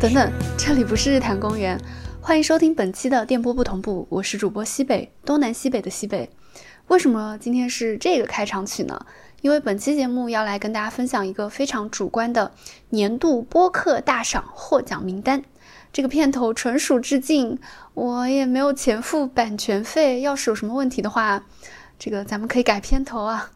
等等，这里不是日坛公园，欢迎收听本期的电波不同步，我是主播西北，东南西北的西北。为什么今天是这个开场曲呢？因为本期节目要来跟大家分享一个非常主观的年度播客大赏获奖名单。这个片头纯属致敬，我也没有钱付版权费，要是有什么问题的话，这个咱们可以改片头啊。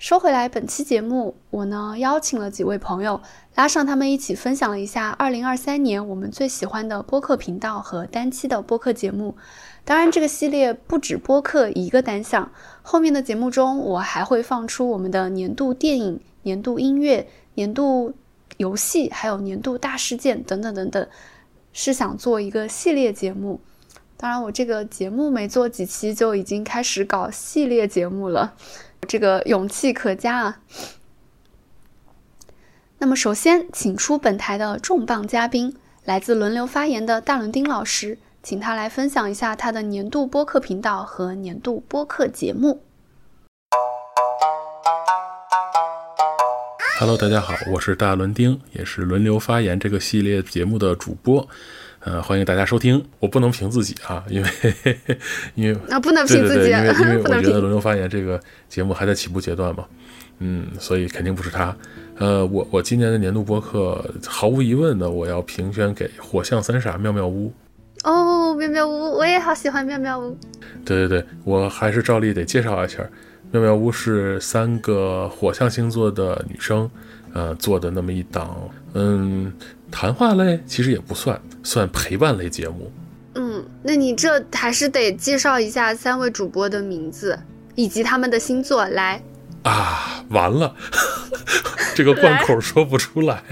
说回来，本期节目我呢邀请了几位朋友，拉上他们一起分享了一下2023年我们最喜欢的播客频道和单期的播客节目。当然，这个系列不止播客一个单项，后面的节目中我还会放出我们的年度电影、年度音乐、年度游戏，还有年度大事件等等等等，是想做一个系列节目。当然，我这个节目没做几期就已经开始搞系列节目了。这个勇气可嘉啊！那么，首先请出本台的重磅嘉宾，来自轮流发言的大伦丁老师，请他来分享一下他的年度播客频道和年度播客节目。Hello，大家好，我是大伦丁，也是轮流发言这个系列节目的主播。呃，欢迎大家收听。我不能评自己啊，因为因为啊，不能评自己，因为 因为我觉得轮流发言这个节目还在起步阶段嘛，嗯，所以肯定不是他。呃，我我今年的年度播客，毫无疑问的，我要评选给火象三傻妙妙屋。哦，妙妙屋，我也好喜欢妙妙屋。对对对，我还是照例得介绍一下，妙妙屋是三个火象星座的女生，呃，做的那么一档，嗯。谈话类其实也不算，算陪伴类节目。嗯，那你这还是得介绍一下三位主播的名字以及他们的星座来。啊，完了，这个贯口说不出来。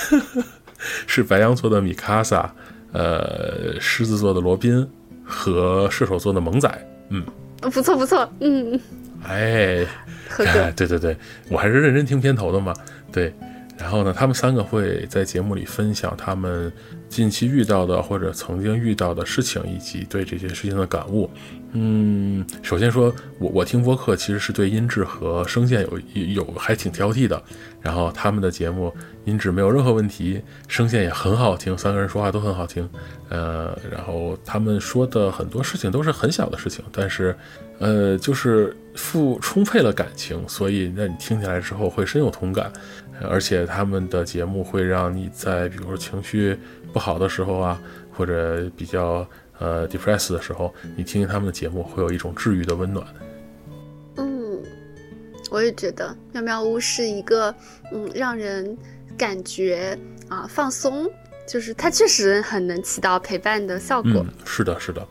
是白羊座的米卡萨，呃，狮子座的罗宾和射手座的萌仔。嗯，不错不错，嗯。哎，哎，对对对，我还是认真听片头的嘛，对。然后呢，他们三个会在节目里分享他们近期遇到的或者曾经遇到的事情，以及对这些事情的感悟。嗯，首先说，我我听播客其实是对音质和声线有有还挺挑剔的。然后他们的节目音质没有任何问题，声线也很好听，三个人说话都很好听。呃，然后他们说的很多事情都是很小的事情，但是，呃，就是富充沛了感情，所以那你听起来之后会深有同感。而且他们的节目会让你在比如说情绪不好的时候啊，或者比较呃 depressed 的时候，你听听他们的节目，会有一种治愈的温暖。嗯，我也觉得妙妙屋是一个嗯让人感觉啊放松，就是它确实很能起到陪伴的效果。是的，是的，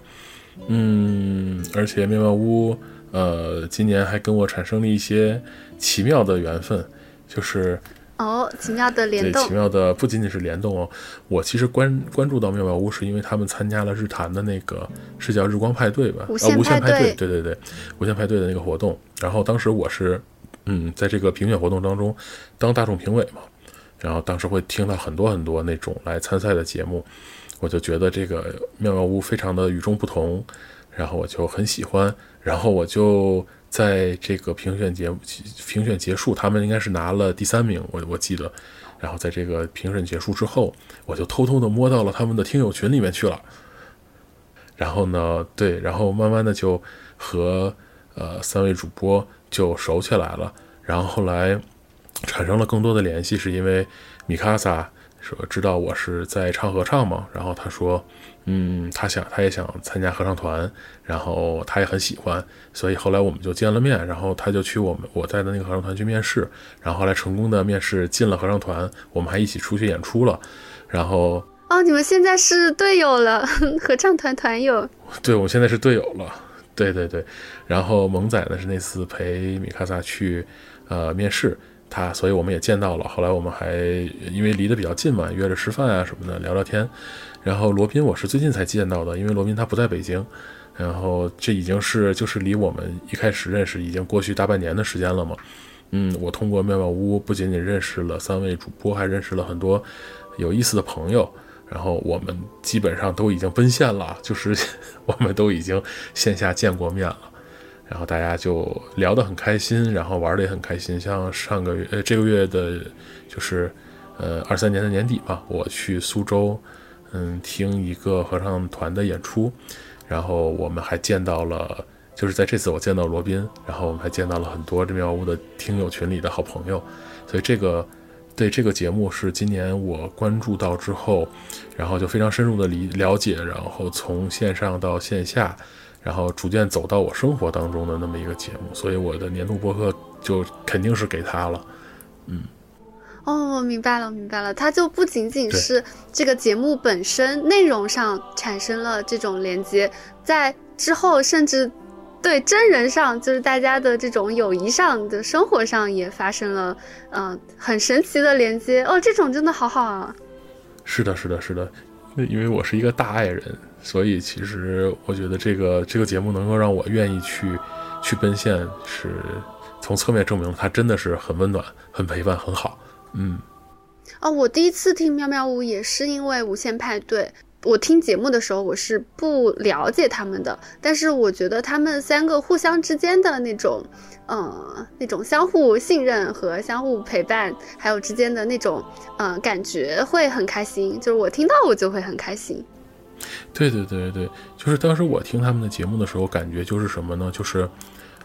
嗯，而且妙妙屋呃今年还跟我产生了一些奇妙的缘分，就是。哦，奇妙的联动，奇妙的不仅仅是联动哦。我其实关关注到妙妙屋，是因为他们参加了日坛的那个是叫日光派对吧？啊无限派对，对对对，无限派对的那个活动。然后当时我是，嗯，在这个评选活动当中当大众评委嘛。然后当时会听到很多很多那种来参赛的节目，我就觉得这个妙妙屋非常的与众不同，然后我就很喜欢，然后我就。在这个评选节评选结束，他们应该是拿了第三名，我我记得。然后在这个评审结束之后，我就偷偷的摸到了他们的听友群里面去了。然后呢，对，然后慢慢的就和呃三位主播就熟起来了。然后后来产生了更多的联系，是因为米卡萨说知道我是在唱合唱嘛，然后他说。嗯，他想，他也想参加合唱团，然后他也很喜欢，所以后来我们就见了面，然后他就去我们我在的那个合唱团去面试，然后后来成功的面试进了合唱团，我们还一起出去演出了，然后哦，你们现在是队友了，合唱团团友，对，我们现在是队友了，对对对，然后萌仔呢是那次陪米卡萨去呃面试。他，所以我们也见到了。后来我们还因为离得比较近嘛，约着吃饭啊什么的，聊聊天。然后罗宾我是最近才见到的，因为罗宾他不在北京。然后这已经是就是离我们一开始认识已经过去大半年的时间了嘛。嗯，我通过妙妙屋不仅仅认识了三位主播，还认识了很多有意思的朋友。然后我们基本上都已经奔现了，就是 我们都已经线下见过面了。然后大家就聊得很开心，然后玩的也很开心。像上个月，呃，这个月的，就是，呃，二三年的年底吧，我去苏州，嗯，听一个合唱团的演出，然后我们还见到了，就是在这次我见到罗宾，然后我们还见到了很多这妙屋的听友群里的好朋友，所以这个对这个节目是今年我关注到之后，然后就非常深入的理了解，然后从线上到线下，然后逐渐走到我生活当中的那么一个节目，所以我的年度播客就肯定是给他了，嗯。哦，我明白了，明白了，它就不仅仅是这个节目本身内容上产生了这种连接，在之后甚至对真人上，就是大家的这种友谊上的生活上也发生了，嗯，很神奇的连接。哦，这种真的好好啊！是的，是的，是的，因为我是一个大爱人，所以其实我觉得这个这个节目能够让我愿意去去奔现，是从侧面证明了它真的是很温暖、很陪伴、很好。嗯，哦，我第一次听喵喵屋也是因为无限派对。我听节目的时候，我是不了解他们的，但是我觉得他们三个互相之间的那种，呃，那种相互信任和相互陪伴，还有之间的那种，呃，感觉会很开心。就是我听到我就会很开心。对对对对，就是当时我听他们的节目的时候，感觉就是什么呢？就是，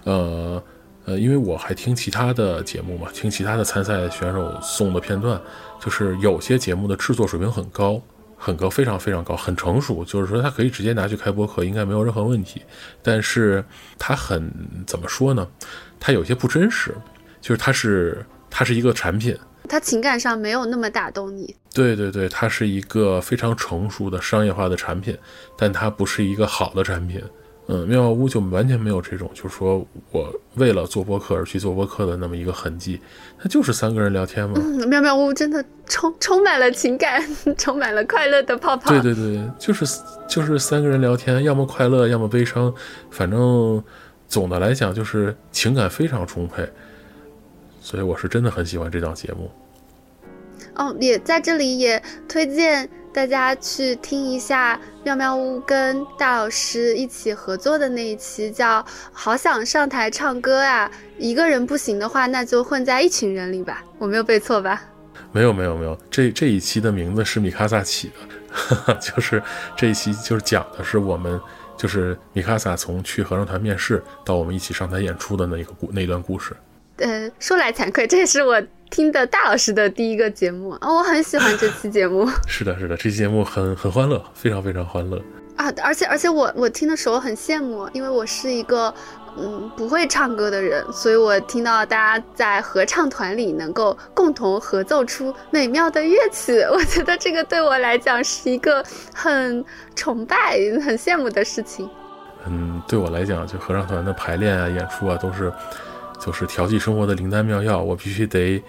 呃。呃，因为我还听其他的节目嘛，听其他的参赛选手送的片段，就是有些节目的制作水平很高，很高，非常非常高，很成熟，就是说它可以直接拿去开播课，应该没有任何问题。但是它很怎么说呢？它有些不真实，就是它是它是一个产品，它情感上没有那么打动你。对对对，它是一个非常成熟的商业化的产品，但它不是一个好的产品。嗯，妙妙屋就完全没有这种，就是说我为了做播客而去做播客的那么一个痕迹，它就是三个人聊天嘛。嗯，妙妙屋真的充充满了情感，充满了快乐的泡泡。对对对，就是就是三个人聊天，要么快乐，要么悲伤，反正总的来讲就是情感非常充沛，所以我是真的很喜欢这档节目。哦，也在这里也推荐。大家去听一下妙妙屋跟大老师一起合作的那一期，叫《好想上台唱歌啊》。一个人不行的话，那就混在一群人里吧。我没有背错吧？没有没有没有，这这一期的名字是米卡萨起的，就是这一期就是讲的是我们就是米卡萨从去合唱团面试到我们一起上台演出的那个故那段故事。呃，说来惭愧，这也是我。听的大老师的第一个节目啊，我很喜欢这期节目。是的，是的，这期节目很很欢乐，非常非常欢乐啊！而且而且我我听的时候很羡慕，因为我是一个嗯不会唱歌的人，所以我听到大家在合唱团里能够共同合奏出美妙的乐曲，我觉得这个对我来讲是一个很崇拜、很羡慕的事情。嗯，对我来讲，就合唱团的排练啊、演出啊，都是。就是调剂生活的灵丹妙药，我必须得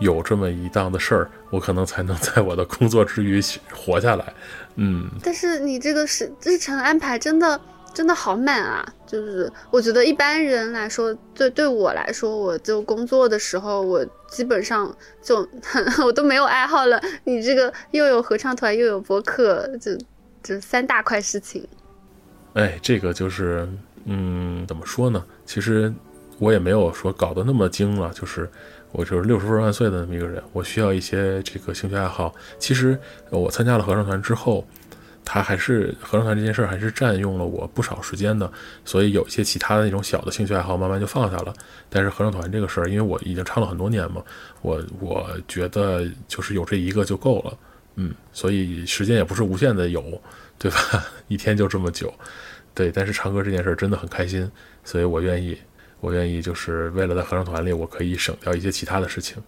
有这么一档的事儿，我可能才能在我的工作之余活下来。嗯，但是你这个是日程安排真的真的好满啊！就是我觉得一般人来说，对对我来说，我就工作的时候，我基本上就 我都没有爱好了。你这个又有合唱团，又有博客，就就三大块事情。哎，这个就是嗯，怎么说呢？其实。我也没有说搞得那么精了，就是我就是六十分万岁的那么一个人。我需要一些这个兴趣爱好。其实我参加了合唱团之后，他还是合唱团这件事还是占用了我不少时间的。所以有一些其他的那种小的兴趣爱好，慢慢就放下了。但是合唱团这个事儿，因为我已经唱了很多年嘛，我我觉得就是有这一个就够了。嗯，所以时间也不是无限的有，对吧？一天就这么久，对。但是唱歌这件事真的很开心，所以我愿意。我愿意，就是为了在合唱团里，我可以省掉一些其他的事情。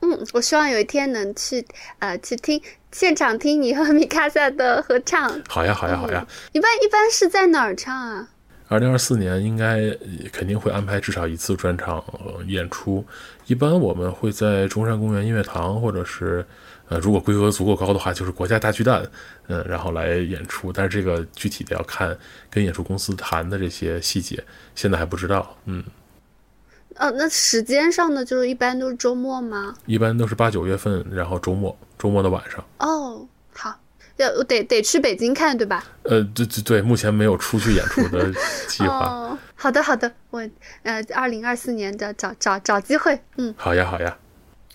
嗯，我希望有一天能去，呃，去听现场听你和米卡萨的合唱。好呀，好呀，好呀。一般一般是在哪儿唱啊？二零二四年应该肯定会安排至少一次专场演出。一般我们会在中山公园音乐堂，或者是。呃，如果规格足够高的话，就是国家大巨蛋，嗯，然后来演出。但是这个具体的要看跟演出公司谈的这些细节，现在还不知道。嗯，呃，那时间上呢，就是一般都是周末吗？一般都是八九月份，然后周末，周末的晚上。哦，好，要得得去北京看，对吧？呃，对对对，目前没有出去演出的 计划。哦，好的好的，我呃，二零二四年的找找找机会，嗯，好呀好呀。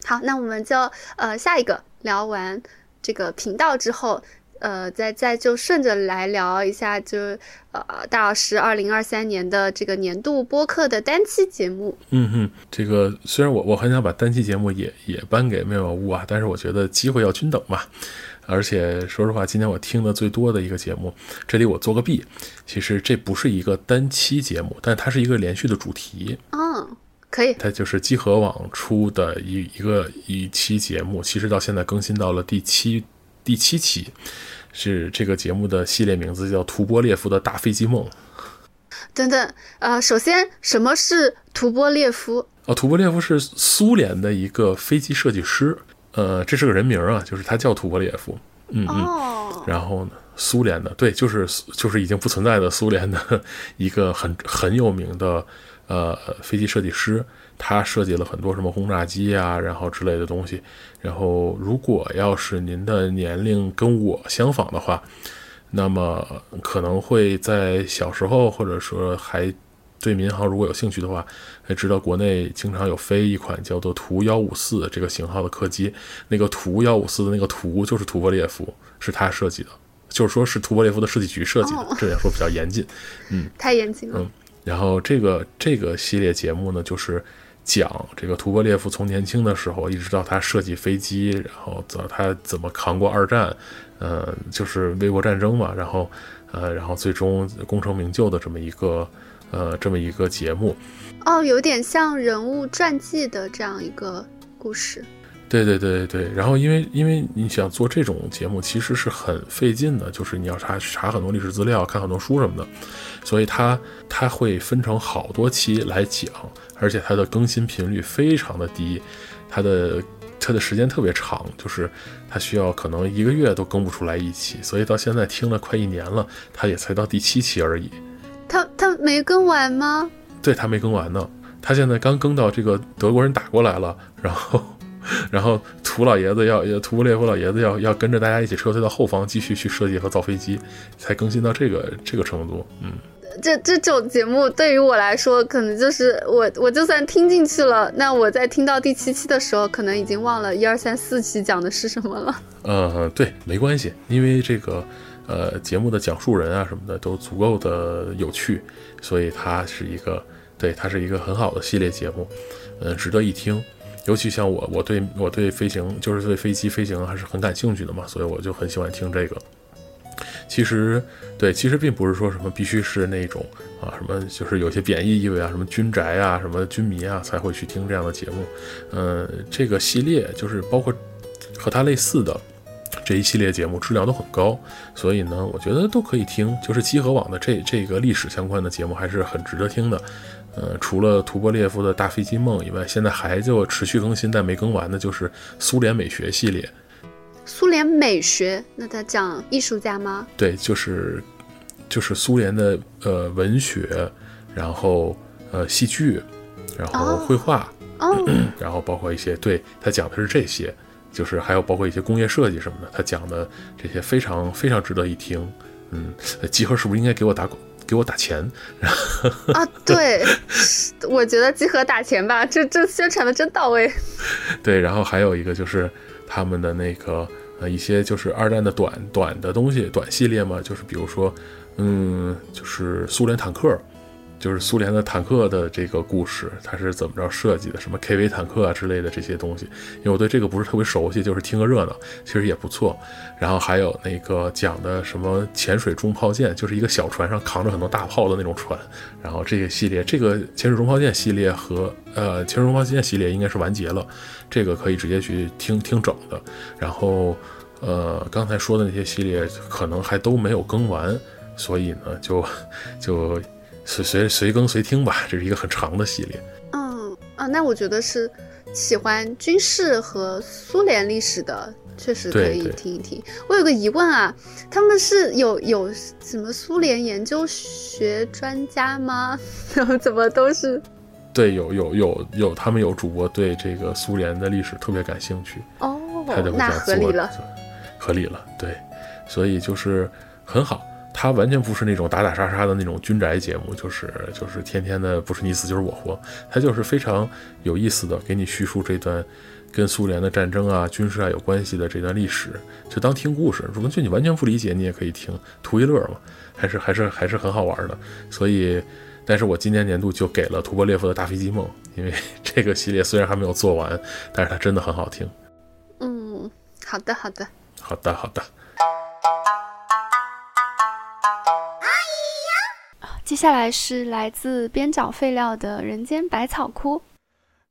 好，那我们就呃下一个聊完这个频道之后，呃，再再就顺着来聊一下，就呃大老师二零二三年的这个年度播客的单期节目。嗯哼，这个虽然我我很想把单期节目也也颁给妙妙屋啊，但是我觉得机会要均等嘛。而且说实话，今天我听的最多的一个节目，这里我做个弊，其实这不是一个单期节目，但它是一个连续的主题。嗯，可以。它就是集合网出的一一个一期节目，其实到现在更新到了第七第七期，是这个节目的系列名字叫《图波列夫的大飞机梦》。等等，呃，首先什么是图波列夫？哦，图波列夫是苏联的一个飞机设计师。呃，这是个人名啊，就是他叫图波列夫，嗯嗯，然后呢，苏联的，对，就是就是已经不存在的苏联的一个很很有名的呃飞机设计师，他设计了很多什么轰炸机啊，然后之类的东西。然后，如果要是您的年龄跟我相仿的话，那么可能会在小时候或者说还。对民航如果有兴趣的话，还知道国内经常有飞一款叫做图幺五四这个型号的客机，那个图幺五四的那个图就是图波列夫，是他设计的，就是说是图波列夫的设计局设计的，这样说比较严谨，嗯，太严谨了。嗯，然后这个这个系列节目呢，就是讲这个图波列夫从年轻的时候一直到他设计飞机，然后到他怎么扛过二战，呃，就是卫国战争嘛，然后呃，然后最终功成名就的这么一个。呃，这么一个节目，哦，有点像人物传记的这样一个故事。对对对对然后因为因为你想做这种节目，其实是很费劲的，就是你要查查很多历史资料，看很多书什么的，所以它它会分成好多期来讲，而且它的更新频率非常的低，它的它的时间特别长，就是它需要可能一个月都更不出来一期，所以到现在听了快一年了，它也才到第七期而已。他他没更完吗？对他没更完呢，他现在刚更到这个德国人打过来了，然后，然后图老爷子要要图波列夫老爷子要要跟着大家一起撤退到后方，继续去设计和造飞机，才更新到这个这个程度。嗯，这这种节目对于我来说，可能就是我我就算听进去了，那我在听到第七期的时候，可能已经忘了一二三四期讲的是什么了。嗯，对，没关系，因为这个。呃，节目的讲述人啊什么的都足够的有趣，所以它是一个，对，它是一个很好的系列节目，嗯，值得一听。尤其像我，我对我对飞行，就是对飞机飞行还是很感兴趣的嘛，所以我就很喜欢听这个。其实，对，其实并不是说什么必须是那种啊，什么就是有些贬义意味啊，什么军宅啊，什么军迷啊才会去听这样的节目。嗯，这个系列就是包括和它类似的。这一系列节目质量都很高，所以呢，我觉得都可以听。就是集合网的这这个历史相关的节目还是很值得听的。呃，除了图波列夫的大飞机梦以外，现在还就持续更新但没更完的，就是苏联美学系列。苏联美学？那他讲艺术家吗？对，就是就是苏联的呃文学，然后呃戏剧，然后绘画，然后包括一些，对他讲的是这些。就是还有包括一些工业设计什么的，他讲的这些非常非常值得一听。嗯，集合是不是应该给我打给我打钱？啊，对，我觉得集合打钱吧，这这宣传的真到位。对，然后还有一个就是他们的那个呃一些就是二战的短短的东西，短系列嘛，就是比如说嗯，就是苏联坦克。就是苏联的坦克的这个故事，它是怎么着设计的？什么 KV 坦克啊之类的这些东西，因为我对这个不是特别熟悉，就是听个热闹，其实也不错。然后还有那个讲的什么潜水中炮舰，就是一个小船上扛着很多大炮的那种船。然后这个系列，这个潜水中炮舰系列和呃潜水中炮舰系列应该是完结了，这个可以直接去听听整的。然后呃刚才说的那些系列可能还都没有更完，所以呢就就。随随随更随听吧，这是一个很长的系列。嗯啊，那我觉得是喜欢军事和苏联历史的，确实可以听一听。我有个疑问啊，他们是有有什么苏联研究学专家吗？然后怎么都是？对，有有有有，他们有主播对这个苏联的历史特别感兴趣哦，那合理了，合理了，对，所以就是很好。他完全不是那种打打杀杀的那种军宅节目，就是就是天天的不是你死就是我活，它就是非常有意思的给你叙述这段跟苏联的战争啊、军事啊有关系的这段历史，就当听故事。如果就你完全不理解，你也可以听，图一乐嘛，还是还是还是很好玩的。所以，但是我今年年度就给了图波列夫的《大飞机梦》，因为 这个系列虽然还没有做完，但是它真的很好听。嗯，好的，好的，好的，好的。接下来是来自边角废料的人间百草枯。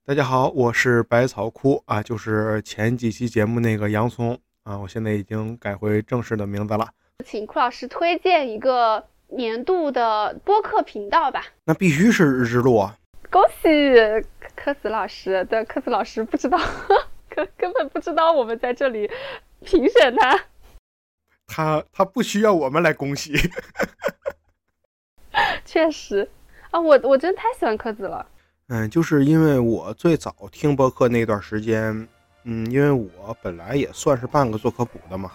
大家好，我是百草枯啊，就是前几期节目那个洋葱啊，我现在已经改回正式的名字了。请库老师推荐一个年度的播客频道吧。那必须是日之路啊！恭喜科子老师，对，科子老师不知道，根 根本不知道我们在这里评选他。他他不需要我们来恭喜。确实，啊，我我真的太喜欢柯子了。嗯，就是因为我最早听播客那段时间，嗯，因为我本来也算是半个做科普的嘛，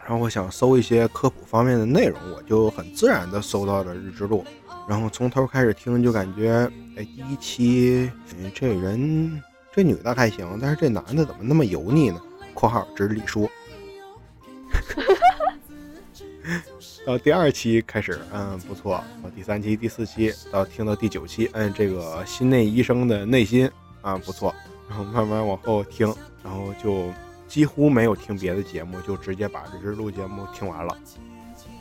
然后我想搜一些科普方面的内容，我就很自然的搜到了日之路，然后从头开始听，就感觉，哎，第一期，这人这女的还行，但是这男的怎么那么油腻呢？（括号这是李叔）。到第二期开始，嗯，不错。到第三期、第四期，到听到第九期，嗯，这个心内医生的内心啊，不错。然后慢慢往后听，然后就几乎没有听别的节目，就直接把日之录节目听完了。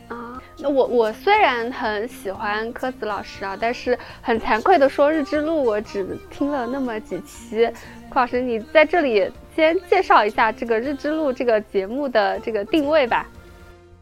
啊，那我我虽然很喜欢柯子老师啊，但是很惭愧的说，日之录我只听了那么几期。柯老师，你在这里先介绍一下这个日之录这个节目的这个定位吧。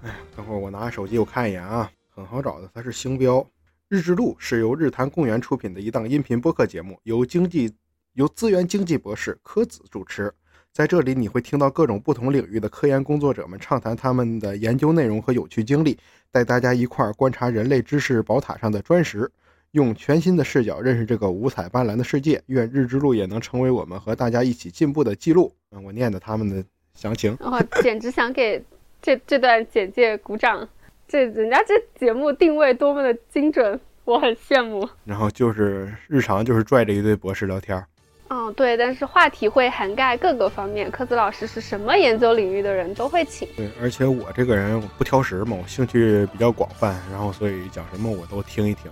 哎，等会儿我拿手机我看一眼啊，很好找的，它是星标。日之路是由日坛公园出品的一档音频播客节目，由经济由资源经济博士柯子主持。在这里，你会听到各种不同领域的科研工作者们畅谈他们的研究内容和有趣经历，带大家一块儿观察人类知识宝塔上的砖石，用全新的视角认识这个五彩斑斓的世界。愿日之路也能成为我们和大家一起进步的记录。嗯，我念的他们的详情，我简直想给。这这段简介鼓掌，这人家这节目定位多么的精准，我很羡慕。然后就是日常就是拽着一堆博士聊天。嗯，对，但是话题会涵盖各个方面，科子老师是什么研究领域的人都会请。对，而且我这个人不挑食嘛，我兴趣比较广泛，然后所以讲什么我都听一听。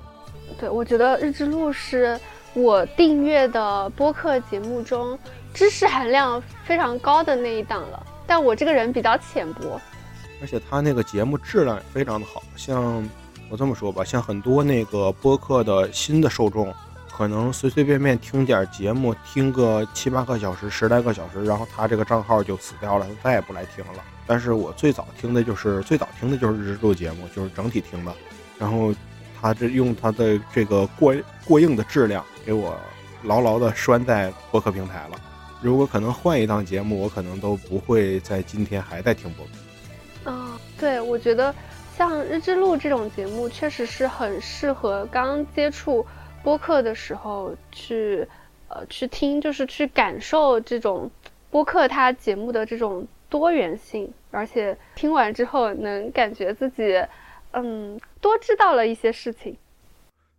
对，我觉得日之路是我订阅的播客节目中知识含量非常高的那一档了，但我这个人比较浅薄。而且他那个节目质量也非常的好，像我这么说吧，像很多那个播客的新的受众，可能随随便便听点节目，听个七八个小时、十来个小时，然后他这个账号就死掉了，再也不来听了。但是我最早听的就是最早听的就是日志录节目，就是整体听的，然后他这用他的这个过过硬的质量给我牢牢的拴在播客平台了。如果可能换一档节目，我可能都不会在今天还在听播客。啊，对，我觉得像日之路这种节目，确实是很适合刚接触播客的时候去，呃，去听，就是去感受这种播客它节目的这种多元性，而且听完之后能感觉自己，嗯，多知道了一些事情。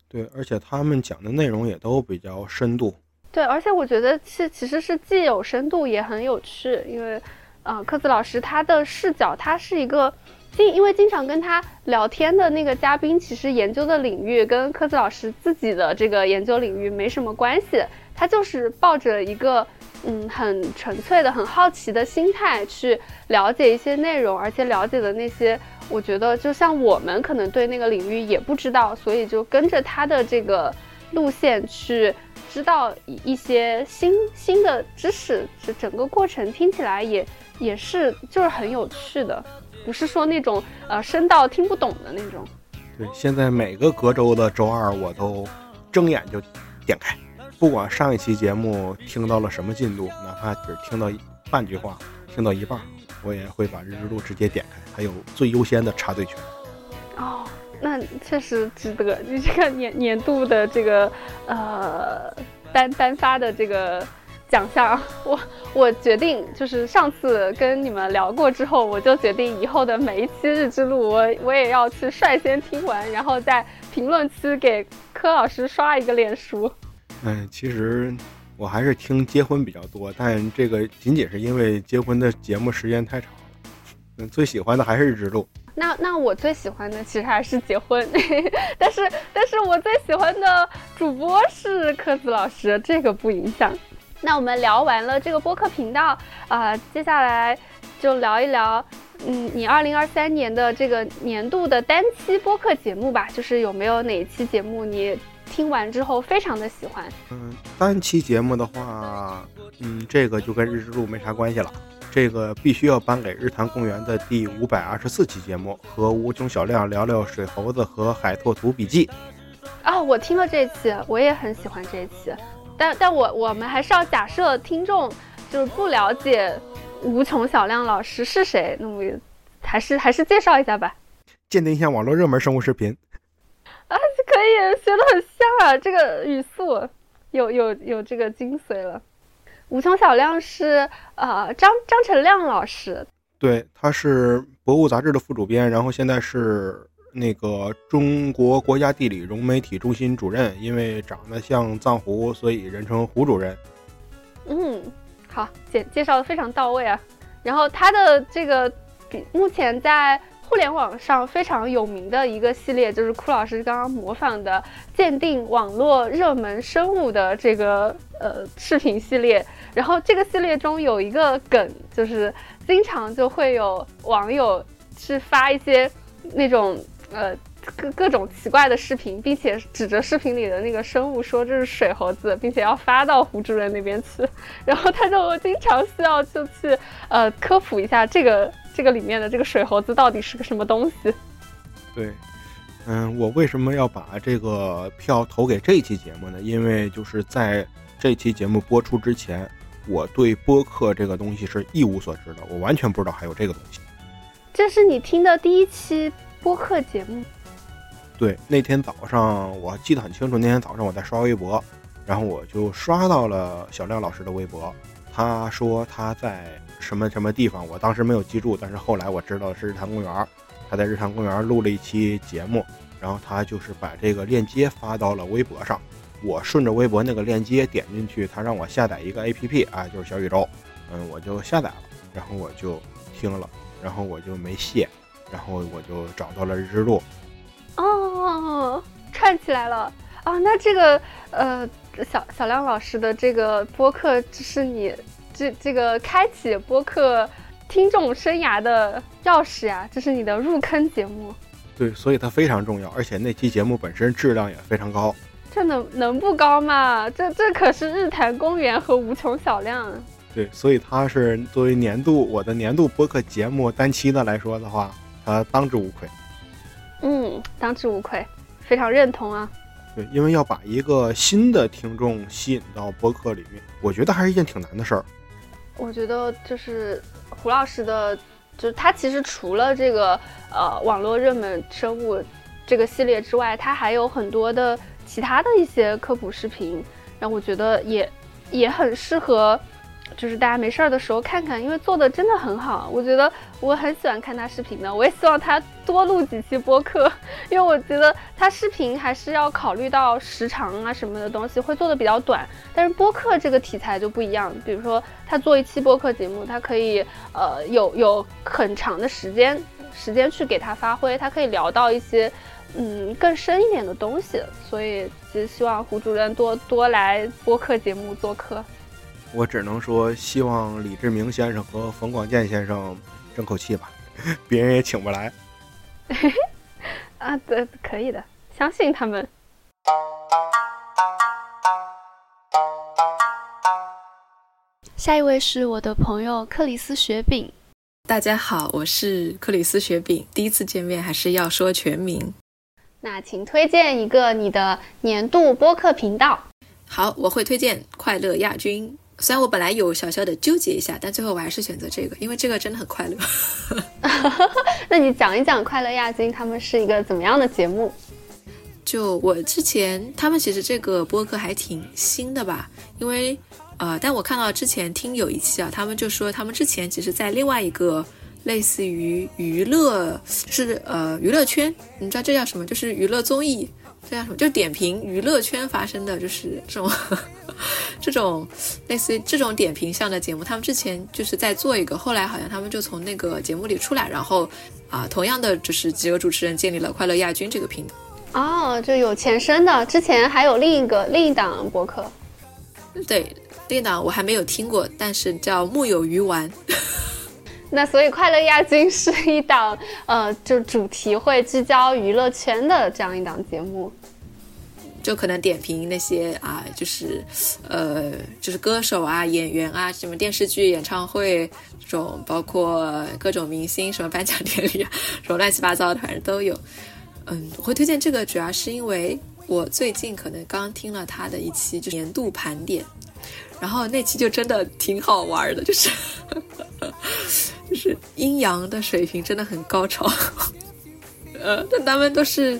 对，而且他们讲的内容也都比较深度。对，而且我觉得是其实是既有深度也很有趣，因为。啊，科子老师他的视角，他是一个经，因为经常跟他聊天的那个嘉宾，其实研究的领域跟科子老师自己的这个研究领域没什么关系，他就是抱着一个嗯很纯粹的、很好奇的心态去了解一些内容，而且了解的那些，我觉得就像我们可能对那个领域也不知道，所以就跟着他的这个路线去知道一些新新的知识，这整个过程听起来也。也是，就是很有趣的，不是说那种呃深到听不懂的那种。对，现在每个隔周的周二，我都睁眼就点开，不管上一期节目听到了什么进度，哪怕只听到半句话，听到一半，我也会把日志录直接点开，还有最优先的插队权。哦，那确实值得。你这个年年度的这个呃单单发的这个。奖项，我我决定就是上次跟你们聊过之后，我就决定以后的每一期日之路，我我也要去率先听完，然后在评论区给柯老师刷一个脸书。嗯，其实我还是听结婚比较多，但这个仅仅是因为结婚的节目时间太长了。嗯，最喜欢的还是日之路。那那我最喜欢的其实还是结婚，但是但是我最喜欢的主播是柯子老师，这个不影响。那我们聊完了这个播客频道啊，接下来就聊一聊，嗯，你二零二三年的这个年度的单期播客节目吧，就是有没有哪一期节目你听完之后非常的喜欢？嗯，单期节目的话，嗯，这个就跟日志录没啥关系了。这个必须要颁给日坛公园的第五百二十四期节目，和无穷小亮聊聊水猴子和海拓图笔记。啊，我听了这期，我也很喜欢这期。但但我我们还是要假设听众就是不了解无穷小亮老师是谁，那么还是还是介绍一下吧。鉴定一下网络热门生物视频。啊，可以，学的很像啊，这个语速有有有这个精髓了。无穷小亮是呃张张成亮老师，对，他是《博物》杂志的副主编，然后现在是那个中国国家地理融媒体中心主任，因为长得像藏狐，所以人称胡主任。嗯，好，介介绍的非常到位啊。然后他的这个比目前在。互联网上非常有名的一个系列，就是库老师刚刚模仿的鉴定网络热门生物的这个呃视频系列。然后这个系列中有一个梗，就是经常就会有网友去发一些那种呃各各种奇怪的视频，并且指着视频里的那个生物说这是水猴子，并且要发到胡主任那边去。然后他就经常需要就去呃科普一下这个。这个里面的这个水猴子到底是个什么东西？对，嗯，我为什么要把这个票投给这期节目呢？因为就是在这期节目播出之前，我对播客这个东西是一无所知的，我完全不知道还有这个东西。这是你听的第一期播客节目？对，那天早上我记得很清楚，那天早上我在刷微博，然后我就刷到了小亮老师的微博，他说他在。什么什么地方？我当时没有记住，但是后来我知道是日坛公园。他在日坛公园录了一期节目，然后他就是把这个链接发到了微博上。我顺着微博那个链接点进去，他让我下载一个 APP 啊，就是小宇宙。嗯，我就下载了，然后我就听了，然后我就没卸，然后我就找到了日之路。哦，串起来了啊！那这个呃，小小亮老师的这个播客是你。这这个开启播客听众生涯的钥匙呀，这是你的入坑节目。对，所以它非常重要，而且那期节目本身质量也非常高。这能能不高吗？这这可是日坛公园和无穷小亮。对，所以它是作为年度我的年度播客节目单期的来说的话，它当之无愧。嗯，当之无愧，非常认同啊。对，因为要把一个新的听众吸引到播客里面，我觉得还是一件挺难的事儿。我觉得就是胡老师的，就是他其实除了这个呃网络热门生物这个系列之外，他还有很多的其他的一些科普视频，然后我觉得也也很适合。就是大家没事儿的时候看看，因为做的真的很好，我觉得我很喜欢看他视频的。我也希望他多录几期播客，因为我觉得他视频还是要考虑到时长啊什么的东西，会做的比较短。但是播客这个题材就不一样，比如说他做一期播客节目，他可以呃有有很长的时间时间去给他发挥，他可以聊到一些嗯更深一点的东西。所以其实希望胡主任多多来播客节目做客。我只能说，希望李志明先生和冯广建先生争口气吧，别人也请不来。啊，对，可以的，相信他们。下一位是我的朋友克里斯雪饼。大家好，我是克里斯雪饼，第一次见面还是要说全名。那请推荐一个你的年度播客频道。好，我会推荐快乐亚军。虽然我本来有小小的纠结一下，但最后我还是选择这个，因为这个真的很快乐。那你讲一讲《快乐亚军》他们是一个怎么样的节目？就我之前，他们其实这个播客还挺新的吧？因为呃，但我看到之前听有一期啊，他们就说他们之前其实在另外一个类似于娱乐，是呃娱乐圈，你知道这叫什么？就是娱乐综艺。这叫什么？就点评娱乐圈发生的就是这种 这种类似于这种点评向的节目。他们之前就是在做一个，后来好像他们就从那个节目里出来，然后啊，同样的就是几个主持人建立了快乐亚军这个频道。哦，就有前身的，之前还有另一个另一档博客。对，另一档我还没有听过，但是叫木有鱼丸。那所以快乐亚军是一档呃，就主题会聚焦娱乐圈的这样一档节目，就可能点评那些啊，就是呃，就是歌手啊、演员啊，什么电视剧、演唱会这种，包括各种明星什么颁奖典礼啊，什么乱七八糟的，反正都有。嗯，我会推荐这个，主要是因为我最近可能刚听了他的一期，就是年度盘点。然后那期就真的挺好玩的，就是就是阴阳的水平真的很高超，呃，但他们都是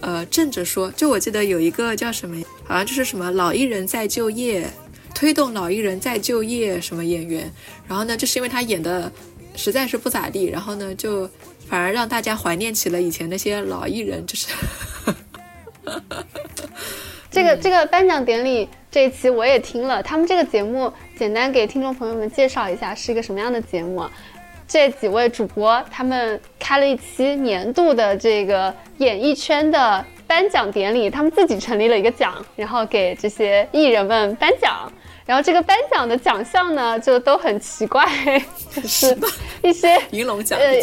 呃正着说。就我记得有一个叫什么，好像就是什么老艺人在就业，推动老艺人在就业什么演员。然后呢，就是因为他演的实在是不咋地，然后呢，就反而让大家怀念起了以前那些老艺人，就是。这个这个颁奖典礼这一期我也听了，他们这个节目简单给听众朋友们介绍一下是一个什么样的节目啊。这几位主播他们开了一期年度的这个演艺圈的颁奖典礼，他们自己成立了一个奖，然后给这些艺人们颁奖。然后这个颁奖的奖项呢，就都很奇怪，就是一些银龙奖，对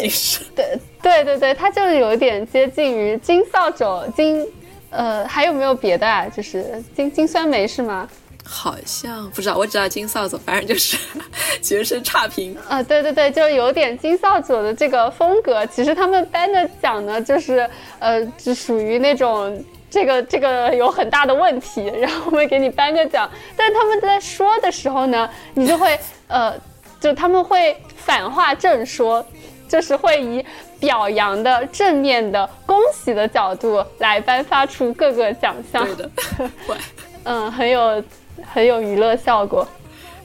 对对对，它就有一点接近于金扫帚金。呃，还有没有别的啊？就是金金酸梅是吗？好像不知道，我只知道金扫帚，反正就是 其实是差评啊。对对对，就有点金扫帚的这个风格。其实他们颁的奖呢，就是呃，只属于那种这个这个有很大的问题，然后我们给你颁个奖。但他们在说的时候呢，你就会呃，就他们会反话正说，就是会以。表扬的正面的恭喜的角度来颁发出各个奖项，对的，嗯，很有很有娱乐效果。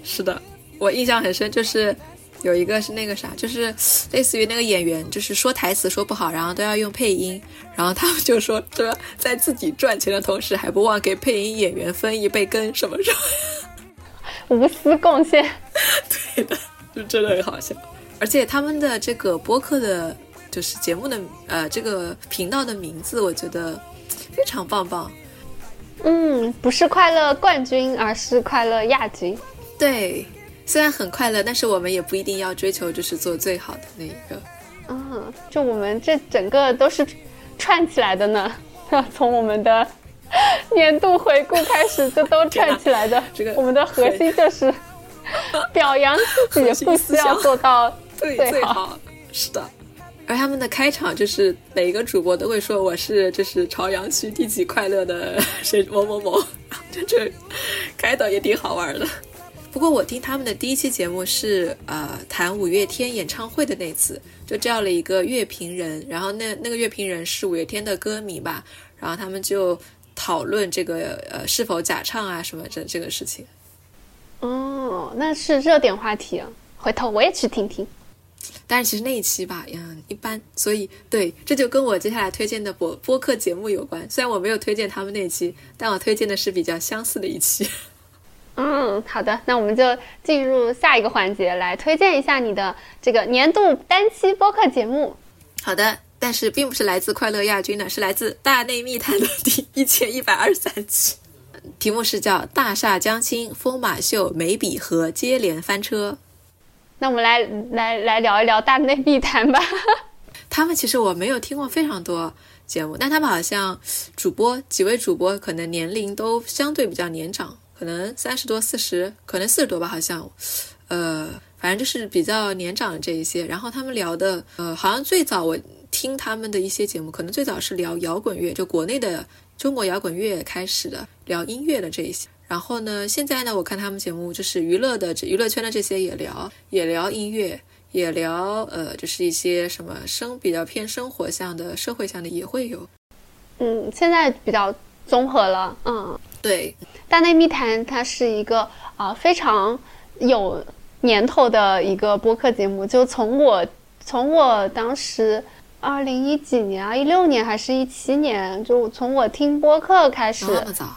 是的，我印象很深，就是有一个是那个啥，就是类似于那个演员，就是说台词说不好，然后都要用配音，然后他们就说这在自己赚钱的同时，还不忘给配音演员分一杯羹，什么什么，无私贡献。对的，就真的很好笑，而且他们的这个播客的。就是节目的呃，这个频道的名字，我觉得非常棒棒。嗯，不是快乐冠军，而是快乐亚军。对，虽然很快乐，但是我们也不一定要追求就是做最好的那一个。嗯，就我们这整个都是串起来的呢，从我们的年度回顾开始就都串起来的。这个我们的核心就是表扬自己，不需要做到最好。是的。而他们的开场就是每一个主播都会说我是就是朝阳区第几快乐的 谁某某某，就这开头也挺好玩的。不过我听他们的第一期节目是呃谈五月天演唱会的那次，就叫了一个乐评人，然后那那个乐评人是五月天的歌迷吧，然后他们就讨论这个呃是否假唱啊什么这这个事情。哦，那是热点话题啊，回头我也去听听。但是其实那一期吧，嗯，一般，所以对，这就跟我接下来推荐的播播客节目有关。虽然我没有推荐他们那期，但我推荐的是比较相似的一期。嗯，好的，那我们就进入下一个环节，来推荐一下你的这个年度单期播客节目。好的，但是并不是来自快乐亚军的，是来自大内密探的第一千一百二十三期，题目是叫《大厦将倾，风马秀，眉笔和接连翻车》。那我们来来来聊一聊大内密谈吧。他们其实我没有听过非常多节目，但他们好像主播几位主播可能年龄都相对比较年长，可能三十多、四十，可能四十多吧，好像，呃，反正就是比较年长的这一些。然后他们聊的，呃，好像最早我听他们的一些节目，可能最早是聊摇滚乐，就国内的中国摇滚乐开始的，聊音乐的这一些。然后呢？现在呢？我看他们节目就是娱乐的，娱乐圈的这些也聊，也聊音乐，也聊呃，就是一些什么生比较偏生活向的、社会向的也会有。嗯，现在比较综合了。嗯，对。大内密谈它是一个啊非常有年头的一个播客节目，就从我从我当时二零一几年啊，一六年还是一七年？就从我听播客开始？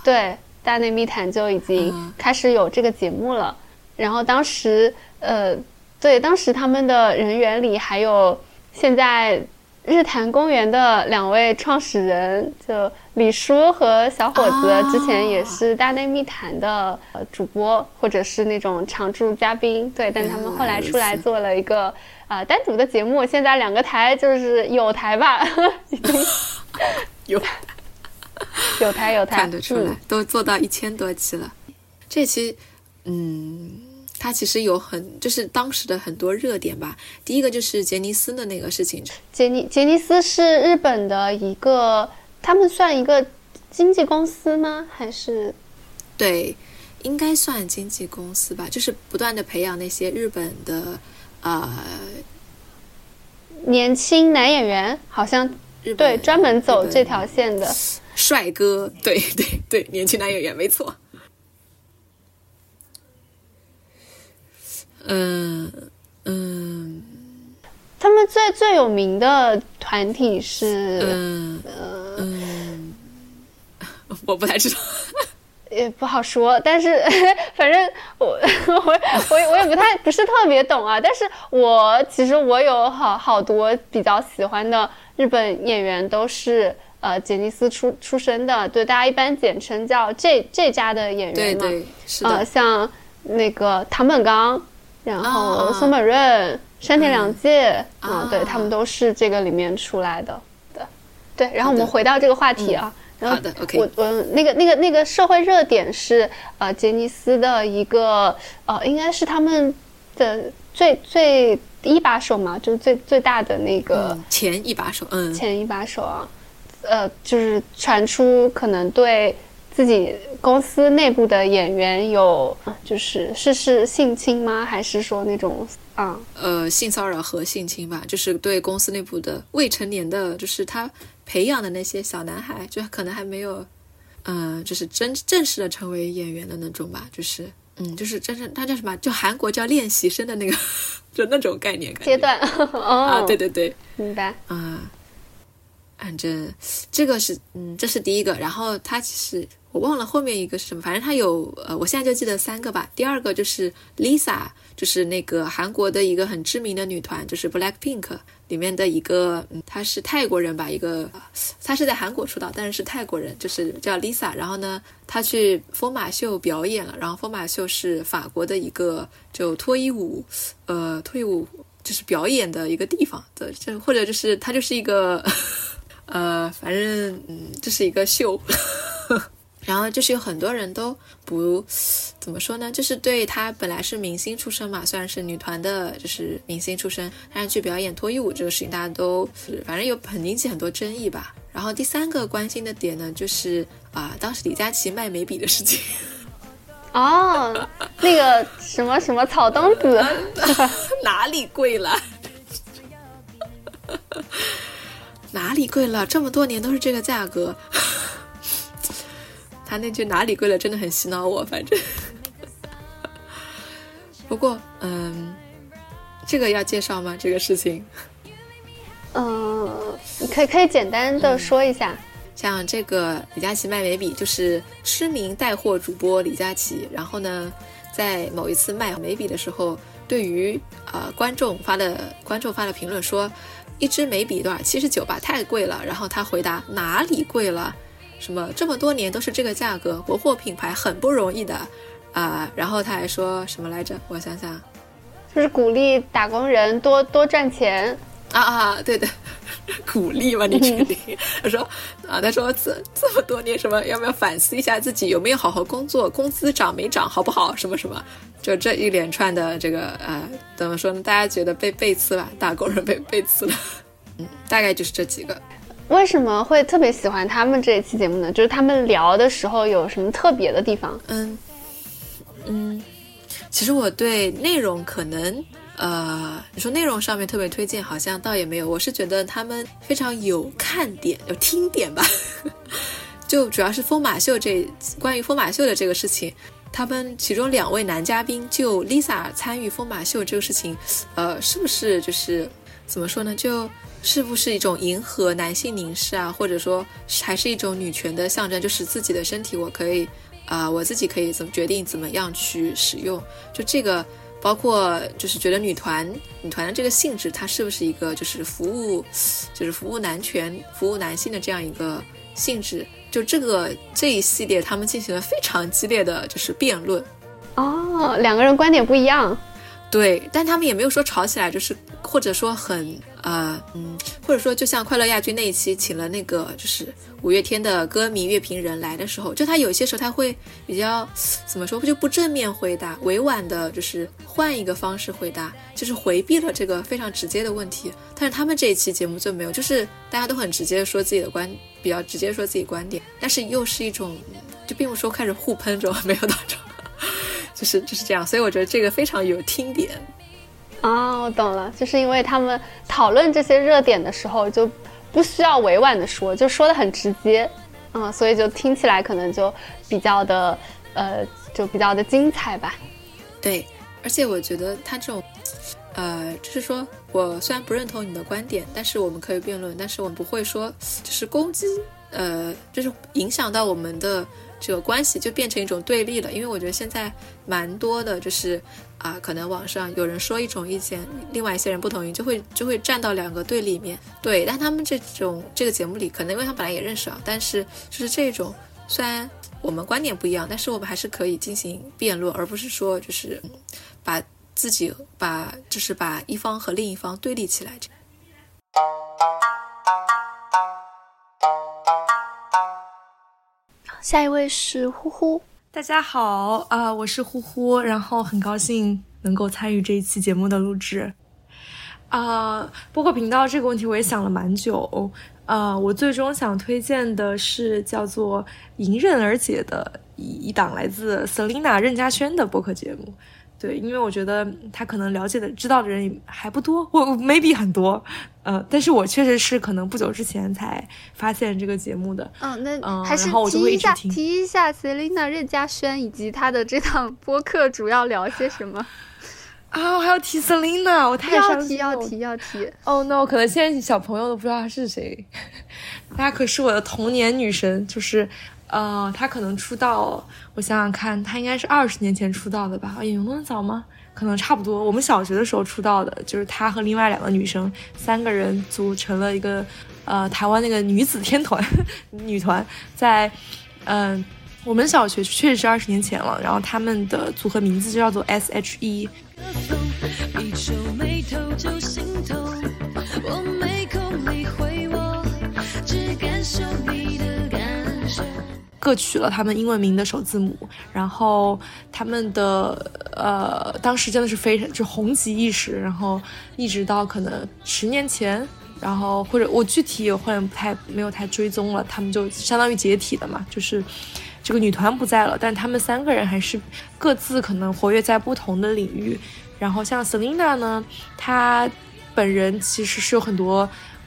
对，大内密谈就已经开始有这个节目了。然后当时，呃，对，当时他们的人员里还有现在日坛公园的两位创始人，就李叔和小伙子，之前也是大内密谈的呃主播，或者是那种常驻嘉宾。对，但他们后来出来做了一个。啊，单独的节目，现在两个台就是有台吧，已经 有 有台有台看得出来，都做到一千多期了。这期，嗯，它其实有很就是当时的很多热点吧。第一个就是杰尼斯的那个事情。杰尼杰尼斯是日本的一个，他们算一个经纪公司吗？还是？对，应该算经纪公司吧。就是不断的培养那些日本的。呃，年轻男演员好像对专门走这条线的帅哥，对对对，年轻男演员没错。嗯嗯，他们最最有名的团体是嗯嗯，我不太知道。也不好说，但是 反正我 我我我也不太不是特别懂啊。但是我其实我有好好多比较喜欢的日本演员都是呃杰尼斯出出身的，对大家一般简称叫这这家的演员嘛。对对，呃，像那个唐本刚，然后松本润、山田凉介啊，对他们都是这个里面出来的。对对，然后我们回到这个话题啊。好的，OK。我我那个那个那个社会热点是呃杰尼斯的一个呃应该是他们的最最一把手嘛，就是最最大的那个前一把手，嗯，前一把手啊，呃，就是传出可能对自己公司内部的演员有就是是是性侵吗？还是说那种啊呃性骚扰和性侵吧？就是对公司内部的未成年的，就是他。培养的那些小男孩，就可能还没有，嗯，就是真正式的成为演员的那种吧，就是，嗯，就是真正他叫什么？就韩国叫练习生的那个，就那种概念阶段 啊，对对对，明白啊，反正这个是，嗯，这是第一个，然后他其实。我忘了后面一个是什么，反正他有呃，我现在就记得三个吧。第二个就是 Lisa，就是那个韩国的一个很知名的女团，就是 Black Pink 里面的一个，嗯，她是泰国人吧，一个，她是在韩国出道，但是是泰国人，就是叫 Lisa。然后呢，她去疯马秀表演了，然后疯马秀是法国的一个就脱衣舞，呃，脱衣舞就是表演的一个地方的，就或者就是她就是一个，呃，反正嗯，这是一个秀。然后就是有很多人都不怎么说呢，就是对她本来是明星出身嘛，虽然是女团的，就是明星出身，但是去表演脱衣舞这个事情，大家都是反正有很引起很多争议吧。然后第三个关心的点呢，就是啊，当时李佳琦卖眉笔的事情。哦，那个什么什么草东子，哪里贵了？哪里贵了？这么多年都是这个价格。他那句哪里贵了，真的很洗脑我。反正，不过，嗯，这个要介绍吗？这个事情？嗯，可以可以简单的说一下。像这个李佳琦卖眉笔，就是知名带货主播李佳琦。然后呢，在某一次卖眉笔的时候，对于呃观众发的观众发的评论说，一支眉笔多少？七十九吧，太贵了。然后他回答哪里贵了？什么这么多年都是这个价格，国货品牌很不容易的，啊，然后他还说什么来着？我想想，就是鼓励打工人多多赚钱啊啊，对的，鼓励吗？你确定？他说啊，他说这这么多年什么，要不要反思一下自己有没有好好工作，工资涨没涨，好不好？什么什么，就这一连串的这个呃，怎么说呢？大家觉得被背刺吧？打工人被 背刺了，嗯，大概就是这几个。为什么会特别喜欢他们这一期节目呢？就是他们聊的时候有什么特别的地方？嗯嗯，其实我对内容可能呃，你说内容上面特别推荐，好像倒也没有。我是觉得他们非常有看点、有听点吧。就主要是疯马秀这关于疯马秀的这个事情，他们其中两位男嘉宾就 Lisa 参与疯马秀这个事情，呃，是不是就是怎么说呢？就。是不是一种迎合男性凝视啊，或者说还是一种女权的象征？就是自己的身体我可以啊、我自己可以怎么决定怎么样去使用？就这个，包括就是觉得女团女团的这个性质，它是不是一个就是服务，就是服务男权、服务男性的这样一个性质？就这个这一系列，他们进行了非常激烈的就是辩论。哦，两个人观点不一样。对，但他们也没有说吵起来，就是或者说很呃嗯，或者说就像快乐亚军那一期请了那个就是五月天的歌迷乐评人来的时候，就他有些时候他会比较怎么说就不正面回答，委婉的就是换一个方式回答，就是回避了这个非常直接的问题。但是他们这一期节目就没有，就是大家都很直接说自己的观，比较直接说自己观点，但是又是一种就并不说开始互喷这种，没有那种。就是就是这样，所以我觉得这个非常有听点。哦，我懂了，就是因为他们讨论这些热点的时候，就不需要委婉的说，就说的很直接，嗯，所以就听起来可能就比较的，呃，就比较的精彩吧。对，而且我觉得他这种，呃，就是说我虽然不认同你的观点，但是我们可以辩论，但是我们不会说就是攻击，呃，就是影响到我们的。这个关系就变成一种对立了，因为我觉得现在蛮多的，就是啊，可能网上有人说一种意见，另外一些人不同意，就会就会站到两个对立面。对，但他们这种这个节目里，可能因为他本来也认识啊，但是就是这种，虽然我们观点不一样，但是我们还是可以进行辩论，而不是说就是把自己把就是把一方和另一方对立起来。下一位是呼呼，大家好啊、我是呼呼，然后很高兴能够参与这一期节目的录制。啊、播客频道这个问题我也想了蛮久，啊，我最终想推荐的是叫做《迎刃而解》的一档来自 Selina 任嘉轩的播客节目。对，因为我觉得他可能了解的、知道的人还不多，我 maybe 很多，呃，但是我确实是可能不久之前才发现这个节目的。嗯，那嗯还是提一下，一提一下 Selina 任嘉轩以及她的这档播客主要聊些什么？啊，我还要提 Selina，我太要伤心了。提要提要提。哦、no，可能现在小朋友都不知道她是谁，她可是我的童年女神，就是呃，她可能出道，我想想看，她应该是二十年前出道的吧？有那么早吗？可能差不多。我们小学的时候出道的，就是她和另外两个女生，三个人组成了一个呃台湾那个女子天团女团，在嗯、我们小学确实是二十年前了，然后他们的组合名字就叫做 S.H.E。各取了他们英文名的首字母，然后他们的呃，当时真的是非常就红极一时，然后一直到可能十年前，然后或者我具体我后来不太没有太追踪了，他们就相当于解体了嘛，就是这个女团不在了，但他们三个人还是各自可能活跃在不同的领域，然后像 Selina 呢，她本人其实是有很多。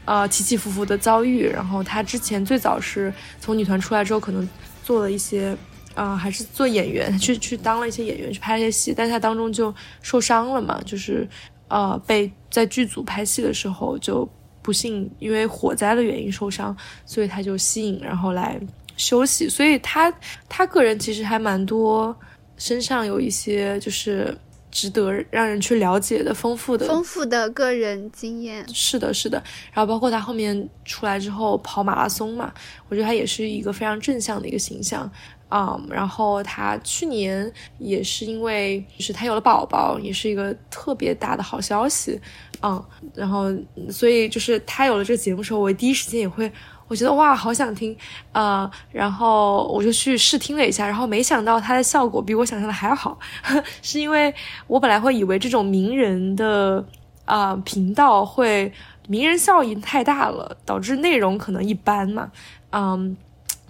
呃，起起伏伏的遭遇，然后她之前最早是从女团出来之后，可能做了一些，啊、还是做演员，去去当了一些演员，去拍了一些戏，但他当中就受伤了嘛，就是呃被在剧组拍戏的时候就不幸因为火灾的原因受伤，所以他就吸引然后来休息，所以他他个人其实还蛮多身上有一些就是值得让人去了解的丰富的丰富的个人经验，是的，是的。然后包括他后面出来之后跑马拉松嘛，我觉得他也是一个非常正向的一个形象。啊、然后他去年也是因为就是他有了宝宝，也是一个特别大的好消息，嗯，然后所以就是他有了这个节目之后，我第一时间也会，我觉得哇，好想听，呃，然后我就去试听了一下，然后没想到它的效果比我想象的还要好，是因为我本来会以为这种名人的啊、频道会名人效应太大了，导致内容可能一般嘛，嗯，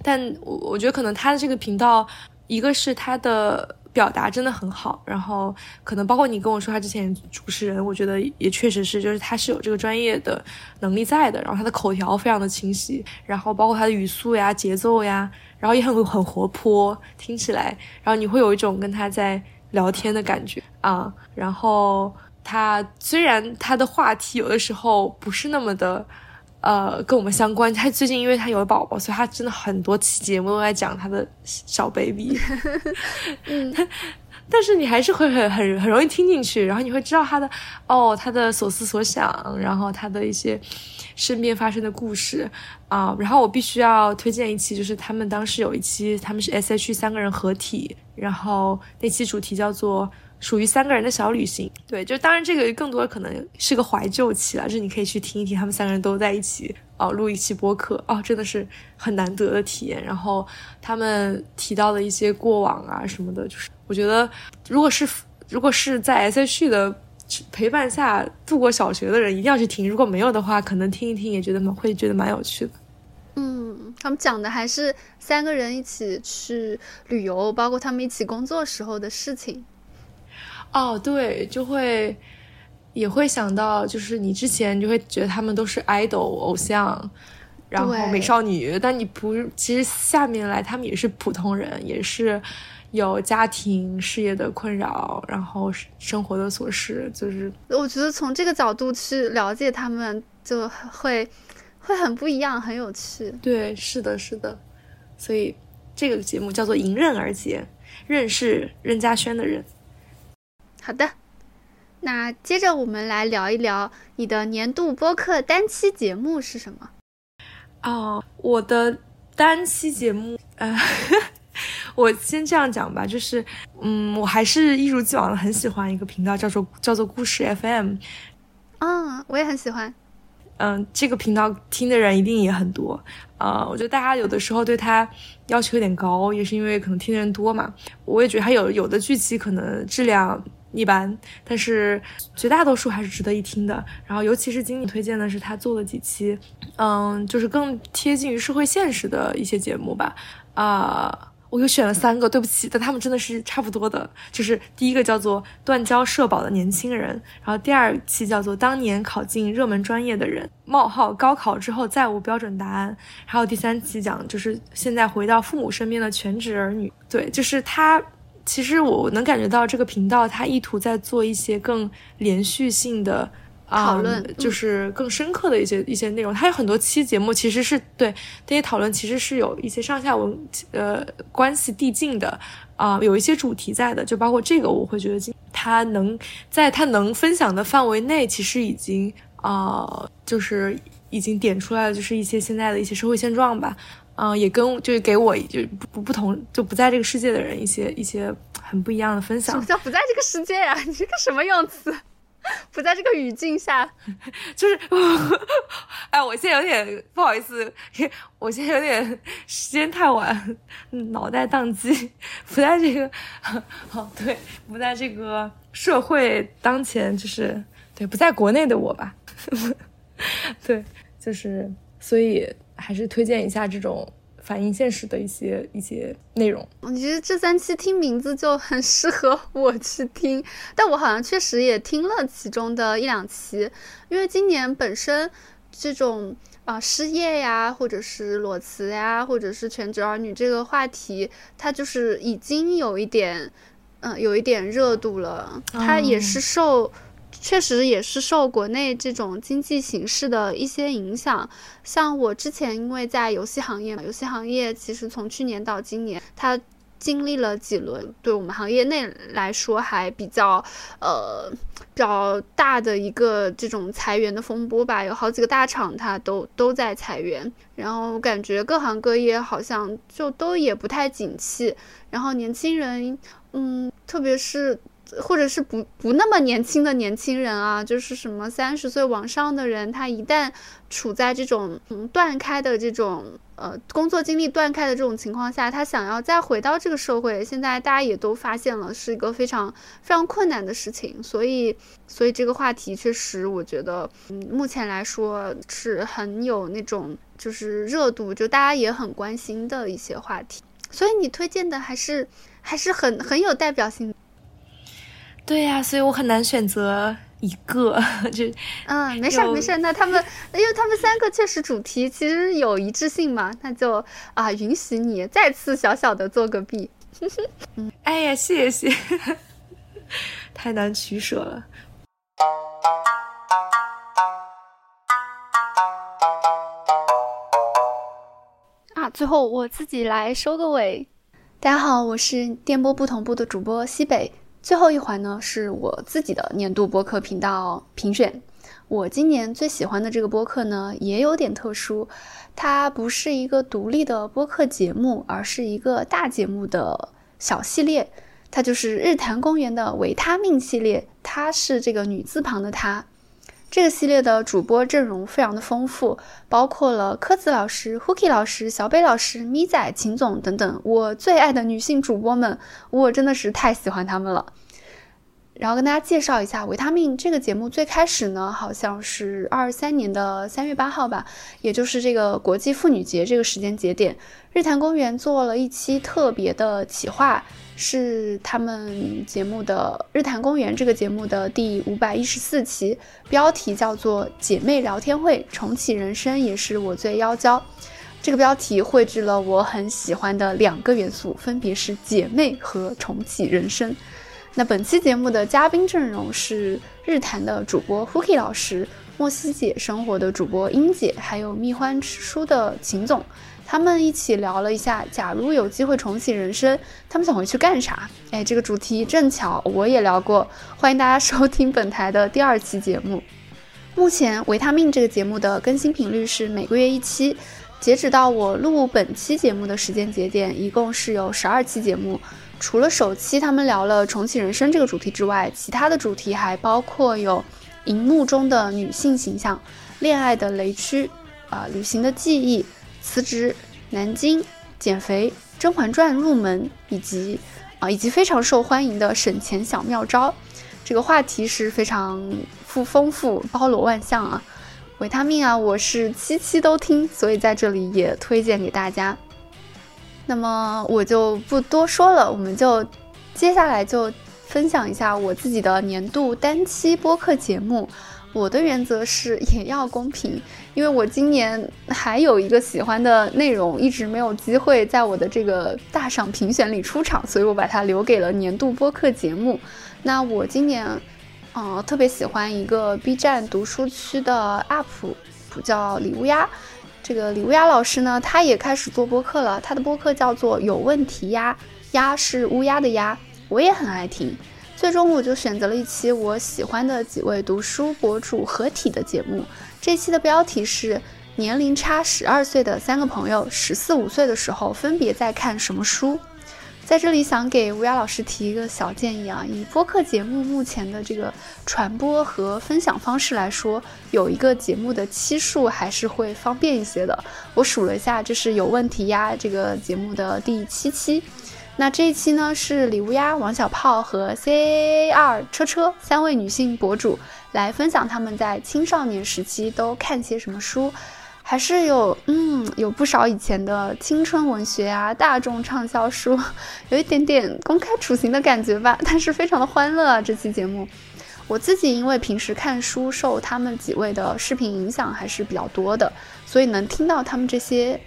但我我觉得可能他的这个频道，一个是他的表达真的很好，然后可能包括你跟我说他之前主持人，我觉得也确实是，就是他是有这个专业的能力在的，然后他的口条非常的清晰，然后包括他的语速呀、节奏呀，然后也很很活泼，听起来，然后你会有一种跟他在聊天的感觉啊，然后。他虽然他的话题有的时候不是那么的。呃，跟我们相关。他最近因为他有了宝宝，所以他真的很多期节目都在讲他的小 baby。嗯，但是你还是会很很很容易听进去，然后你会知道他的哦，他的所思所想，然后他的一些身边发生的故事啊。然后我必须要推荐一期，就是他们当时有一期，他们是 S.H.E 三个人合体，然后那期主题叫做。属于三个人的小旅行，对，就当然这个更多可能是个怀旧期了，就是你可以去听一听他们三个人都在一起哦，录一期播客哦，真的是很难得的体验。然后他们提到的一些过往啊什么的，就是我觉得如果是如果是在 S.H.E 的陪伴下度过小学的人，一定要去听。如果没有的话，可能听一听也觉得蛮会觉得蛮有趣的。嗯，他们讲的还是三个人一起去旅游，包括他们一起工作时候的事情。哦，对，就会也会想到，就是你之前就会觉得他们都是 idol 偶像，然后美少女，但你不，其实下面来他们也是普通人，也是有家庭事业的困扰，然后生活的琐事，就是我觉得从这个角度去了解他们，就会会很不一样，很有趣。对，是的，是的，所以这个节目叫做《迎刃而解》，任是任嘉轩的任。好的，那接着我们来聊一聊你的年度播客单期节目是什么？哦，我的单期节目，呃，我先这样讲吧，就是，嗯，我还是一如既往的很喜欢一个频道，叫做叫做故事 FM。嗯，我也很喜欢。嗯，这个频道听的人一定也很多。啊，我觉得大家有的时候对他要求有点高，也是因为可能听的人多嘛。我也觉得他有有的剧集可能质量。一般，但是绝大多数还是值得一听的。然后，尤其是经理推荐的是他做了几期，嗯，就是更贴近于社会现实的一些节目吧。啊，我又选了三个，对不起，但他们真的是差不多的。就是第一个叫做断交社保的年轻人，然后第二期叫做当年考进热门专业的人冒号高考之后再无标准答案，还有第三期讲就是现在回到父母身边的全职儿女。对，就是他。其实我能感觉到这个频道，它意图在做一些更连续性的讨论，就是更深刻的一些一些内容。它有很多期节目，其实是对这些讨论，其实是有一些上下文呃关系递进的啊，有一些主题在的。就包括这个，我会觉得它能在他能分享的范围内，其实已经啊，就是已经点出来了，就是一些现在的一些社会现状吧。嗯，也跟就是给我就不不同就不在这个世界的人一些一些很不一样的分享。什么叫不在这个世界呀？你这个什么用词？不在这个语境下，就是，哎，我现在有点不好意思，我现在有点时间太晚，脑袋宕机，不在这个，哦对，不在这个社会当前，就是对，不在国内的我吧，对，就是所以。还是推荐一下这种反映现实的一些一些内容。我觉得这三期听名字就很适合我去听，但我好像确实也听了其中的一两期，因为今年本身这种啊失业呀，或者是裸辞呀，或者是全职儿女这个话题，它就是已经有一点嗯有一点热度了，它也是受。确实也是受国内这种经济形势的一些影响。像我之前因为在游戏行业嘛，游戏行业其实从去年到今年，它经历了几轮对我们行业内来说还比较呃比较大的一个这种裁员的风波吧。有好几个大厂它都都在裁员，然后感觉各行各业好像就都也不太景气。然后年轻人，嗯，特别是。或者是不不那么年轻的年轻人啊，就是什么三十岁往上的人，他一旦处在这种嗯断开的这种呃工作经历断开的这种情况下，他想要再回到这个社会，现在大家也都发现了是一个非常非常困难的事情。所以，所以这个话题确实，我觉得嗯目前来说是很有那种就是热度，就大家也很关心的一些话题。所以你推荐的还是还是很很有代表性。对呀，所以我很难选择一个，就嗯，没事儿没事儿。那他们，因为他们三个确实主题其实有一致性嘛，那就啊，允许你再次小小的做个弊。哎呀，谢谢，太难取舍了。啊，最后我自己来收个尾。大家好，我是电波不同步的主播西北。最后一环呢，是我自己的年度播客频道评选。我今年最喜欢的这个播客呢，也有点特殊，它不是一个独立的播客节目，而是一个大节目的小系列。它就是日坛公园的维他命系列，它是这个女字旁的它。这个系列的主播阵容非常的丰富，包括了柯子老师、Hooky 老师、小北老师、咪仔、秦总等等，我最爱的女性主播们，我真的是太喜欢他们了。然后跟大家介绍一下维他命这个节目，最开始呢好像是二三年的三月八号吧，也就是这个国际妇女节这个时间节点，日坛公园做了一期特别的企划。是他们节目的《日坛公园》这个节目的第五百一十四期，标题叫做《姐妹聊天会重启人生》，也是我最妖娇。这个标题绘制了我很喜欢的两个元素，分别是姐妹和重启人生。那本期节目的嘉宾阵容是日坛的主播 Hooky 老师、莫西姐生活的主播英姐，还有蜜獾吃书的秦总。他们一起聊了一下，假如有机会重启人生，他们想回去干啥？哎，这个主题正巧我也聊过，欢迎大家收听本台的第二期节目。目前维他命这个节目的更新频率是每个月一期，截止到我录本期节目的时间节点，一共是有十二期节目。除了首期他们聊了重启人生这个主题之外，其他的主题还包括有荧幕中的女性形象、恋爱的雷区、啊旅行的记忆。辞职、南京、减肥、《甄嬛传》入门，以及啊，以及非常受欢迎的省钱小妙招，这个话题是非常富丰富、包罗万象啊。维他命啊，我是期期都听，所以在这里也推荐给大家。那么我就不多说了，我们就接下来就分享一下我自己的年度单期播客节目。我的原则是 也要公平，因为我今年还有一个喜欢的内容，一直没有机会在我的这个大赏评选里出场，所以我把它留给了年度播客节目。那我今年，嗯，特别喜欢一个 B 站读书区的 UP，叫李乌鸦。这个李乌鸦老师呢，他也开始做播客了，他的播客叫做有问题鸭，鸭是乌鸦的鸭，我也很爱听。最终我就选择了一期我喜欢的几位读书博主合体的节目。这期的标题是年龄差十二岁的三个朋友，十四五岁的时候分别在看什么书。在这里想给乌鸦老师提一个小建议啊，以播客节目目前的这个传播和分享方式来说，有一个节目的期数还是会方便一些的。我数了一下，这是有问题呀，这个节目的第七期。那这一期呢，是李乌鸦、王小炮和 C A 二车车三位女性博主来分享他们在青少年时期都看些什么书，还是有嗯有不少以前的青春文学啊、大众畅销书，有一点点公开处刑的感觉吧，但是非常的欢乐啊！这期节目，我自己因为平时看书受他们几位的视频影响还是比较多的，所以能听到他们这些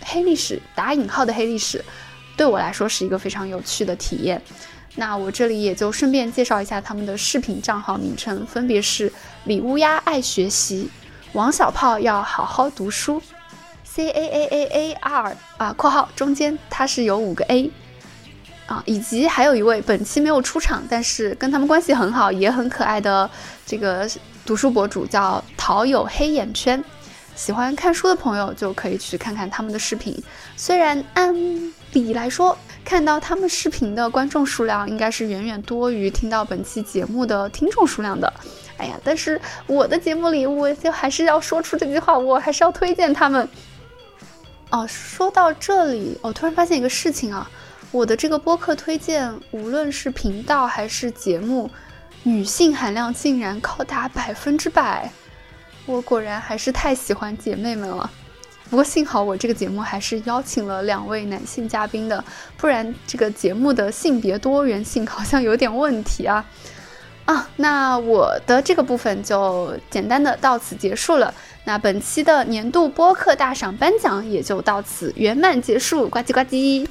黑历史（打引号的黑历史）。对我来说是一个非常有趣的体验。那我这里也就顺便介绍一下他们的视频账号名称，分别是李乌鸦爱学习、王小炮要好好读书、C A A A A R 啊（括号中间它是有五个 A） 啊，以及还有一位本期没有出场，但是跟他们关系很好也很可爱的这个读书博主叫桃有黑眼圈。喜欢看书的朋友就可以去看看他们的视频，虽然按理来说，看到他们视频的观众数量应该是远远多于听到本期节目的听众数量的。哎呀，但是我的节目里，我就还是要说出这句话，我还是要推荐他们。哦，说到这里，我突然发现一个事情啊，我的这个播客推荐，无论是频道还是节目，女性含量竟然高达百分之百。我果然还是太喜欢姐妹们了，不过幸好我这个节目还是邀请了两位男性嘉宾的，不然这个节目的性别多元性好像有点问题啊！啊，那我的这个部分就简单的到此结束了，那本期的年度播客大赏颁奖也就到此圆满结束，呱唧呱唧。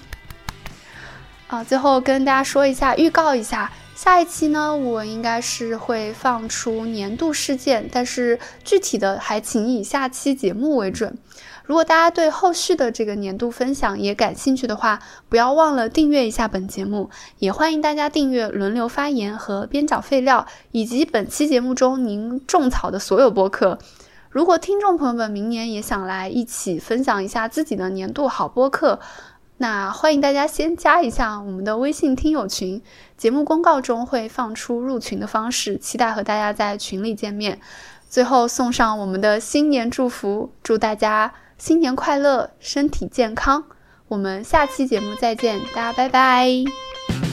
啊，最后跟大家说一下，预告一下。下一期呢，我应该是会放出年度事件，但是具体的还请以下期节目为准。如果大家对后续的这个年度分享也感兴趣的话，不要忘了订阅一下本节目，也欢迎大家订阅轮流发言和边角废料，以及本期节目中您种草的所有播客。如果听众朋友们明年也想来一起分享一下自己的年度好播客，那欢迎大家先加一下我们的微信听友群，节目公告中会放出入群的方式，期待和大家在群里见面。最后送上我们的新年祝福，祝大家新年快乐，身体健康。我们下期节目再见，大家拜拜。